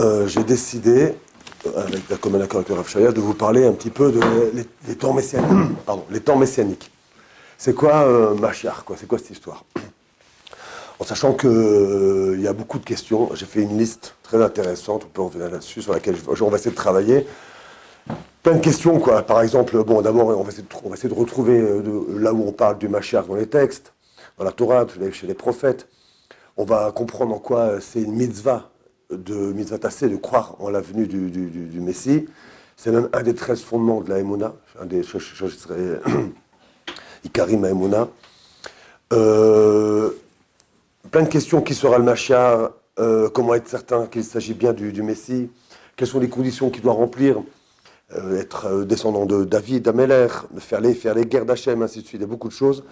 euh, j'ai décidé, euh, avec la commun accord avec le de vous parler un petit peu de les, les temps messianiques. Pardon, les temps messianiques. C'est quoi euh, Machiar quoi? C'est quoi cette histoire? En sachant qu'il y a beaucoup de questions, j'ai fait une liste très intéressante, on peut revenir là-dessus, sur laquelle je- on va essayer de travailler. Plein de questions. Par exemple, bon, d'abord, on, va essayer de retrouver euh, là où on parle du Mashiach dans les textes, dans la Torah, chez les prophètes. On va comprendre en quoi euh, c'est une mitzvah, de mitzvah de croire en la venue du, du- Messie. C'est même un des 13 fondements de la Emouna, un des Ikarim Emouna. Euh, plein de questions qui sera le Mashiach, euh, comment être certain qu'il s'agit bien du, Messie, quelles sont les conditions qu'il doit remplir, euh, être euh, descendant de David, d'Améler, faire les, faire les guerres d'Hachem, ainsi de suite, il y a beaucoup de choses.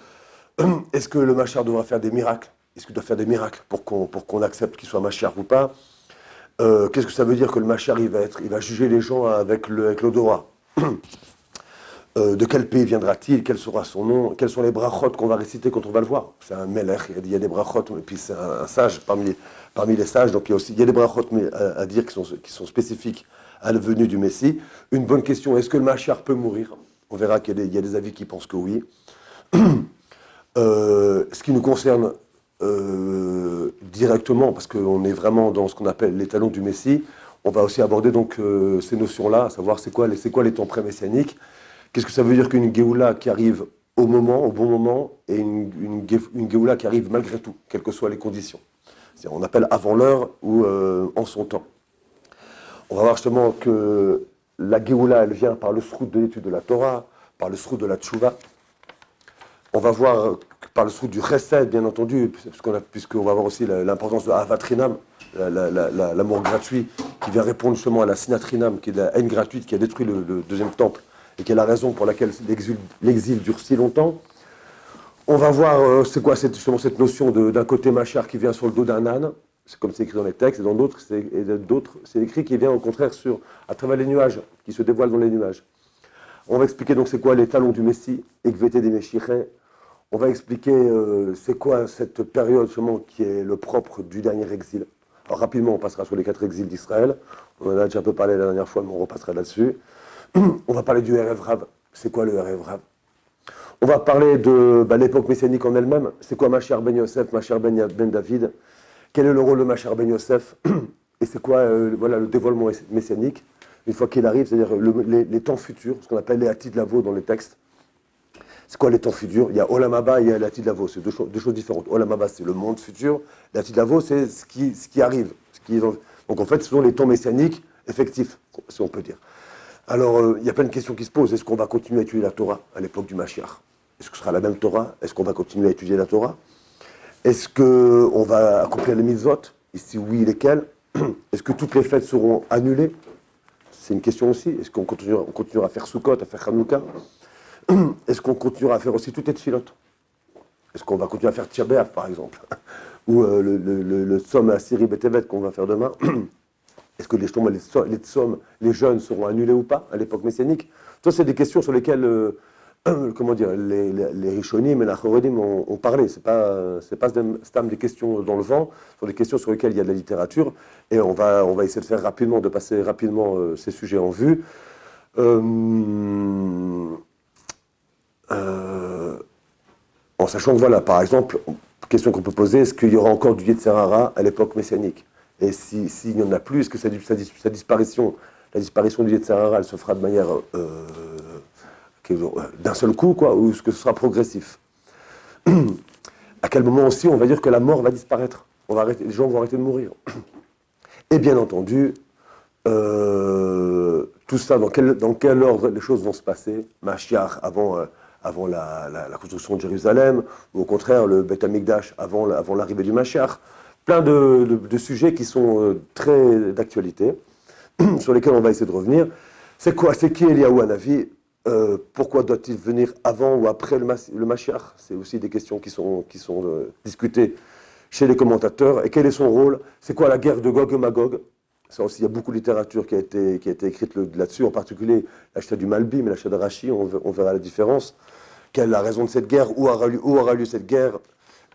Est-ce que le Machar devra faire des miracles? Est-ce qu'il doit faire des miracles pour qu'on accepte qu'il soit Machar ou pas? Euh, Qu'est-ce que ça veut dire que le Machar, il va, être, il va juger les gens avec l'odorat? Euh, de quel pays viendra-t-il? Quel sera son nom? Quels sont les brachot qu'on va réciter quand on va le voir? C'est un melech, il y a des brachot, et puis c'est un, sage parmi, parmi les sages, donc il y a aussi il y a des brachot mais à, dire qui sont, qui sont spécifiques à la venue du Messie. Une bonne question, est-ce que le Machar peut mourir? On verra qu'il y, a des- avis qui pensent que oui. Euh, ce qui nous concerne euh, directement, parce qu'on est vraiment dans ce qu'on appelle l'étalon du Messie, on va aussi aborder donc euh, ces notions-là, à savoir c'est quoi, les- quoi les temps pré-messianiques, qu'est-ce que ça veut dire qu'une Géoula qui arrive au moment, au bon moment, et une, une, Gé- une Géoula qui arrive malgré tout, quelles que soient les conditions. On appelle avant l'heure ou euh, en son temps. On va voir justement que la Géoula, elle vient par le srout de l'étude de la Torah, par le srout de la Tchouva, on va voir euh, par le srout du Chesed, bien entendu, puisqu'on va voir aussi l'importance de Avatrinam, la- la- la- la- l'amour gratuit, qui vient répondre justement à la Sinatrinam, qui est la haine gratuite qui a détruit le, deuxième temple, et qui est la raison pour laquelle l'exil dure si longtemps. On va voir, euh, c'est quoi cette, justement cette notion de- d'un côté machar qui vient sur le dos d'un âne, c'est comme c'est écrit dans les textes, et dans d'autres, c'est d'autres, c'est écrit qui vient au contraire sur, à travers les nuages, qui se dévoile dans les nuages. On va expliquer donc c'est quoi les talons du Messie, Ekvete des Meshichais. On va expliquer euh, c'est quoi cette période justement qui est le propre du dernier exil. Alors rapidement, on passera sur les quatre exils d'Israël. On en a déjà un peu parlé la dernière fois, mais on repassera là-dessus. On va parler du Erev Rav. C'est quoi le Erev Rav? On va parler de bah, l'époque messianique en elle-même. C'est quoi Machar Ben Yosef, Machar Ben, ben David? Quel est le rôle de Machar Ben Yosef? Et c'est quoi euh, voilà, le dévoilement messianique? Une fois qu'il arrive, c'est-à-dire le- les, les temps futurs, ce qu'on appelle les Hatid Lavo dans les textes. C'est quoi les temps futurs? Il y a Olam Haba et il y a l'Atid Lavo, c'est deux, cho- deux choses différentes. Olam Haba, c'est le monde futur, l'Atid Lavo, c'est ce qui, ce qui arrive. Donc en fait, ce sont les temps messianiques effectifs, si on peut dire. Alors, euh, il y a plein de questions qui se posent. Est-ce qu'on va continuer à étudier la Torah à l'époque du Mashiach? Est-ce que ce sera la même Torah? Est-ce qu'on va continuer à étudier la Torah? Est-ce qu'on va accomplir les mitzvot? Et si oui, lesquelles Est-ce que toutes les fêtes seront annulées? C'est une question aussi. Est-ce qu'on continuera, on continuera à faire Sukkot, à faire Hanouka? Est-ce qu'on continuera à faire aussi toutes les tfilotes Est-ce qu'on va continuer à faire Tchabéaf, par exemple? Ou euh, le, Somme à Syrie Betevet qu'on va faire demain Est-ce que les, justement, les, les jeunes seront annulés ou pas à l'époque messianique? Ça, c'est des questions sur lesquelles, euh, comment dire, les, les, Rishonim et la Choredim ont, ont parlé. Ce n'est pas, des questions dans le vent, ce sont des questions sur lesquelles il y a de la littérature. Et on va, essayer de faire rapidement, de passer rapidement euh, ces sujets en vue. En sachant que, voilà, par exemple, question qu'on peut poser, est-ce qu'il y aura encore du Yetzerara à l'époque messianique? Et si- s'il n'y en a plus, est-ce que sa, sa dis- sa disparition, la disparition du Yetzerara, elle se fera de manière euh, euh, d'un seul coup, quoi, ou est-ce que ce sera progressif? À quel moment aussi on va dire que la mort va disparaître? On va Les gens vont arrêter de mourir. Et bien entendu, euh, tout ça, dans quel, dans quel ordre les choses vont se passer? Mashiach avant, euh, avant la, construction de Jérusalem, ou au contraire le Beth Amikdash avant, la- avant l'arrivée du Mashiach. Plein de, sujets qui sont euh, très d'actualité, sur lesquels on va essayer de revenir. C'est quoi C'est qui Eliyahu Hanavi Euh, Pourquoi doit-il venir avant ou après le, le C'est aussi des questions qui sont, qui sont euh, discutées chez les commentateurs. Et quel est son rôle? C'est quoi la guerre de Gog et Magog? Il y a beaucoup de littérature qui a été, écrite là-dessus, en particulier l'achat du Malbi, mais l'achat de on, on verra la différence. Quelle est la raison de cette guerre? Où aura lieu, cette guerre?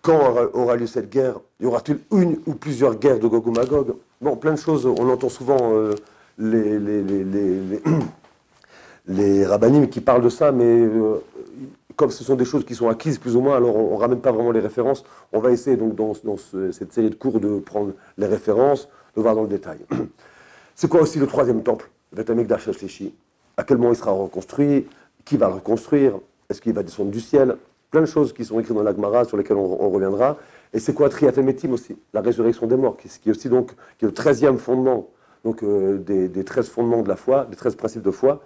Quand aura, lieu cette guerre? Y aura-t-il une ou plusieurs guerres de Gog ou Magog? Bon, plein de choses. On entend souvent euh, les, les rabbinimes qui parlent de ça, mais euh, comme ce sont des choses qui sont acquises plus ou moins, alors on ne ramène pas vraiment les références. On va essayer donc dans, dans ce- cette série de cours de prendre les références, de voir dans le détail. C'est quoi aussi le troisième temple, le Beth Amikdash Shlishi À quel moment il sera reconstruit? Qui va le reconstruire? Est-ce qu'il va descendre du ciel? Plein de choses qui sont écrites dans la Gemara sur lesquelles on, reviendra. Et c'est quoi Triat Emetim aussi? La résurrection des morts, qui, est aussi donc le treizième fondement donc, euh, des, 13 fondements de la foi, des 13 principes de foi.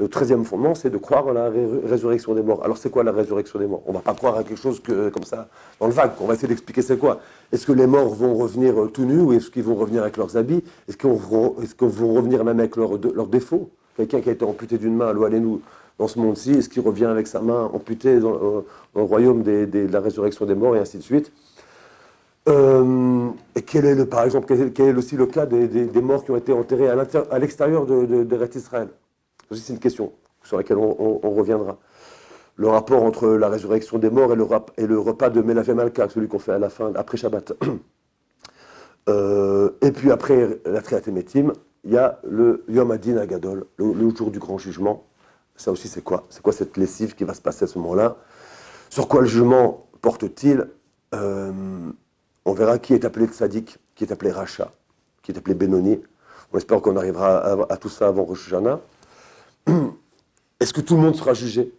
Le treizième fondement, c'est de croire à la ré- résurrection des morts. Alors, c'est quoi la résurrection des morts? On ne va pas croire à quelque chose comme ça, dans le vague. On va essayer d'expliquer c'est quoi. Est-ce que les morts vont revenir euh, tout nus ou est-ce qu'ils vont revenir avec leurs habits? Est-ce qu'ils vont, revenir même avec leurs de- défauts? Quelqu'un qui a été amputé d'une main, allô, allez-nous, dans ce monde-ci, est-ce qu'il revient avec sa main amputée dans, euh, le royaume de la résurrection des morts et ainsi de suite? Euh, et quel est, le, par exemple, quel est, aussi le cas des, morts qui ont été enterrés à l'extérieur de, de, d'Eretz Israël? C'est une question sur laquelle on, reviendra. Le rapport entre la résurrection des morts et le, repas de Melavé Malka, celui qu'on fait à la fin, après Shabbat. Euh, et puis après la Triat Emetim, il y a le Yom Adin Agadol, le, jour du grand jugement. Ça aussi, c'est quoi? C'est quoi cette lessive qui va se passer à ce moment-là? Sur quoi le jugement porte-t-il? Euh, On verra qui est appelé Tzadik, qui est appelé Racha, qui est appelé Benoni. On espère qu'on arrivera à, à tout ça avant Rosh Hashanah. Est-ce que tout le monde sera jugé?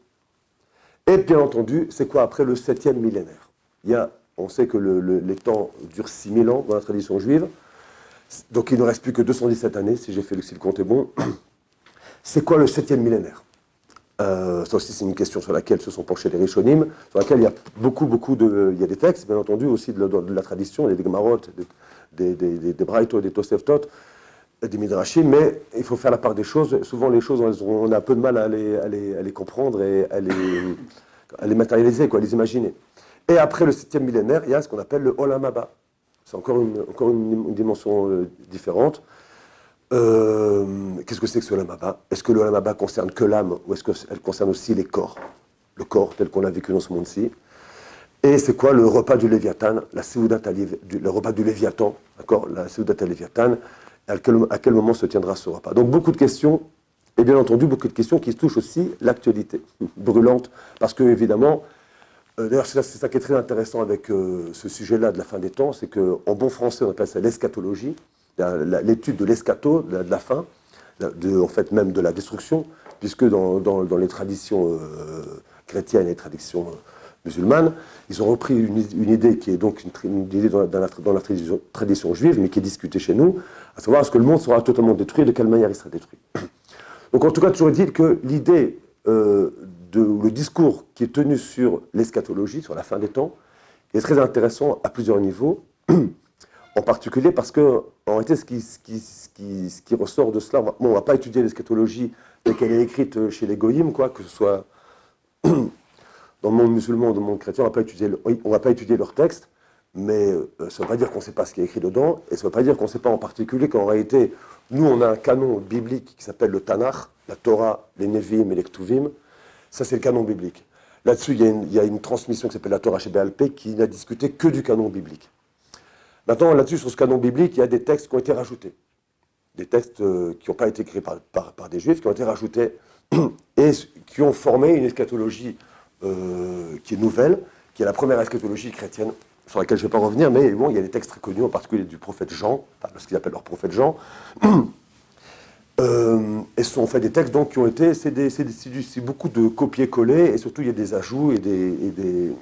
Et bien entendu, c'est quoi après le septième millénaire? Il y a, On sait que le- le- les temps durent 6000 ans dans la tradition juive. Donc il ne reste plus que 217 années, si j'ai fait le, si le compte est bon. C'est quoi le septième millénaire? Euh, Ça aussi, c'est une question sur laquelle se sont penchés les Rishonim, sur laquelle il y a beaucoup, beaucoup de... Il y a des textes, bien entendu, aussi de la, tradition, des Gemarot, des, des, des, des, des Midrashim, mais il faut faire la part des choses. Souvent, les choses, on a un peu de mal à les, comprendre et à les, matérialiser, quoi, à les imaginer. Et après le septième millénaire, il y a ce qu'on appelle le Olam Haba. C'est encore une, dimension euh, différente. Euh, Qu'est-ce que c'est que ce Olam Haba? Est-ce que le Olam Haba concerne que l'âme ou est-ce qu'elle concerne aussi les corps? Le corps tel qu'on l'a vécu dans ce monde-ci. Et c'est quoi le repas du Léviathan? La le repas du Léviathan, d'accord? La Seudat Léviathan. À quel, moment se tiendra ce repas. Donc beaucoup de questions, et bien entendu beaucoup de questions qui touchent aussi l'actualité brûlante, parce que évidemment, euh, d'ailleurs c'est ça, qui est très intéressant avec euh, ce sujet-là de la fin des temps, c'est qu'en bon français on appelle ça l'eschatologie, l'étude de l'eschato, de la, fin, de, en fait même de la destruction, puisque dans, les traditions euh, chrétiennes les traditions euh, musulmanes, ils ont repris une, idée qui est donc une, idée dans, la- tradition, juive, mais qui est discutée chez nous, à savoir est-ce que le monde sera totalement détruit de quelle manière il sera détruit. Donc en tout cas, toujours est-il que l'idée, euh, le discours qui est tenu sur l'eschatologie, sur la fin des temps, est très intéressant à plusieurs niveaux, en particulier parce que, en réalité, ce qui, ressort de cela, on ne va pas étudier l'eschatologie telle qu'elle est écrite chez les goyim, quoi, que ce soit dans le monde musulman dans le monde chrétien, on ne va pas étudier, le- on leur texte, mais euh, ça ne veut pas dire qu'on ne sait pas ce qui est écrit dedans, et ça ne veut pas dire qu'on ne sait pas en particulier qu'en réalité, nous, on a un canon biblique qui s'appelle le Tanakh, la Torah, les Nevi'im et les Ktuvim. Ça, c'est le canon biblique. Là-dessus, il y, a une- transmission qui s'appelle la Torah chez BLP qui n'a discuté que du canon biblique. Maintenant, là-dessus, sur ce canon biblique, il y a des textes qui ont été rajoutés. Des textes euh, qui n'ont pas été écrits par des juifs, qui ont été rajoutés et qui ont formé une eschatologie euh, qui est nouvelle, qui est la première eschatologie chrétienne, sur laquelle je ne vais pas revenir, mais bon, il y a des textes très connus, en particulier du prophète Jean, enfin, ce qu'ils appellent leur prophète Jean. Euh, et sont fait des textes donc, qui ont été, c'est beaucoup de copier-coller, et surtout il y a des ajouts et des,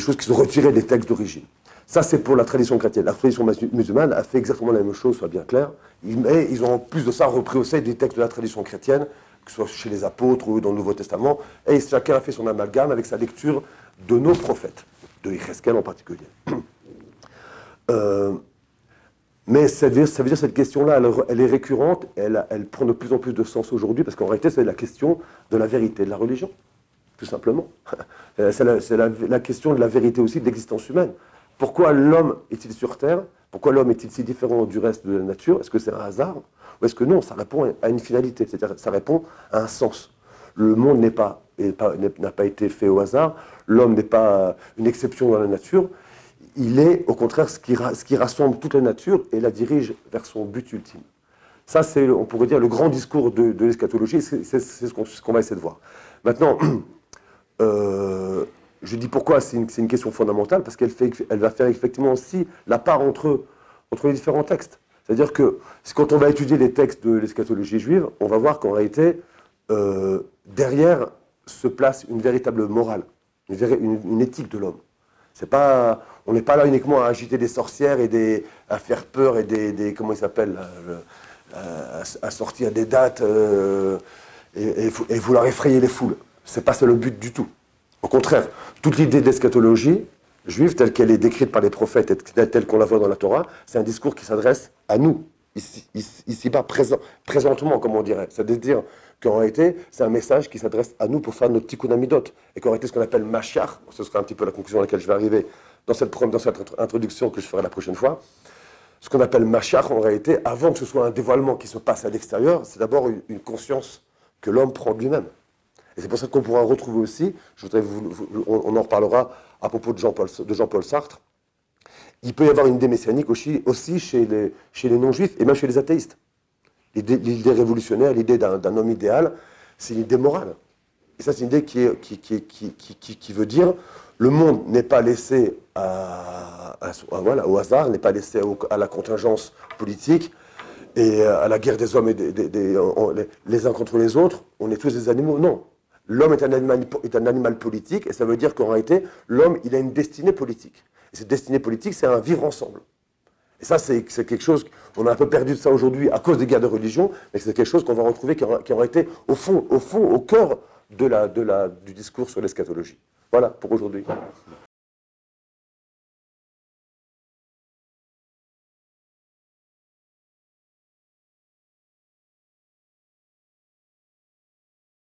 choses qui sont retirées des textes d'origine. Ça, c'est pour la tradition chrétienne. La tradition musu- musulmane a fait exactement la même chose, soit bien clair. Mais ils ont en plus de ça repris aussi des textes de la tradition chrétienne, que ce soit chez les apôtres ou dans le Nouveau Testament, et chacun a fait son amalgame avec sa lecture de nos prophètes, de Icheskel en particulier. Euh, mais ça veut dire, ça veut dire cette question-là, elle, est récurrente, elle, prend de plus en plus de sens aujourd'hui, parce qu'en réalité, c'est la question de la vérité de la religion, tout simplement. Euh, C'est la question de la vérité aussi de l'existence humaine. Pourquoi l'homme est-il sur Terre? Pourquoi l'homme est-il si différent du reste de la nature? Est-ce que c'est un hasard? Ou est-ce que non, ça répond à une finalité, c'est-à-dire ça répond à un sens. Le monde n'a pas été fait au hasard, l'homme n'est pas une exception dans la nature, il est au contraire ce qui, rassemble toute la nature et la dirige vers son but ultime. Ça, c'est, on pourrait dire, le grand discours de, l'eschatologie, c'est ce qu'on va essayer de voir. Maintenant, euh, je dis pourquoi c'est une, question fondamentale, parce qu'elle elle va faire effectivement aussi la part entre les différents textes. C'est-à-dire que quand on va étudier les textes de l'eschatologie juive, on va voir qu'en réalité, euh, derrière se place une véritable morale, une, éthique de l'homme. C'est pas, on n'est pas là uniquement à agiter des sorcières et à faire peur et des, comment il s'appelle, à, sortir des dates euh, et, et, vouloir effrayer les foules. C'est pas ça le but du tout. Au contraire, toute l'idée d'eschatologie juive telle qu'elle est décrite par les prophètes et telle qu'on la voit dans la Torah, c'est un discours qui s'adresse à nous, ici, ici, pas présent, présentement, comme on dirait. C'est-à-dire qu'en réalité, c'est un message qui s'adresse à nous pour faire notre tikkun amidot. Et qu'en réalité, ce qu'on appelle machar, ce sera un petit peu la conclusion à laquelle je vais arriver dans cette, dans cette introduction que je ferai la prochaine fois, ce qu'on appelle machar, en réalité, avant que ce soit un dévoilement qui se passe à l'extérieur, c'est d'abord une, conscience que l'homme prend de lui-même. Et c'est pour ça qu'on pourra retrouver aussi, je on, en reparlera à propos de Jean-Paul Jean Sartre, il peut y avoir une idée messianique aussi, chez les, non-juifs et même chez les athéistes. L'idée révolutionnaire, l'idée d'un homme idéal, c'est une idée morale. Et ça, c'est une idée qui, veut dire le monde n'est pas laissé au hasard, n'est pas laissé à la contingence politique et à la guerre des hommes les uns contre les autres. On est tous des animaux. Non. L'homme est, est un animal politique et ça veut dire qu'en réalité, l'homme, il a une destinée politique. Et cette destinée politique, c'est un vivre ensemble. Et ça, c'est quelque chose, on a un peu perdu de ça aujourd'hui à cause des guerres de religion, mais c'est quelque chose qu'on va retrouver qui aura, été au fond, au fond, au cœur de la, de la, du discours sur l'eschatologie. Voilà pour aujourd'hui.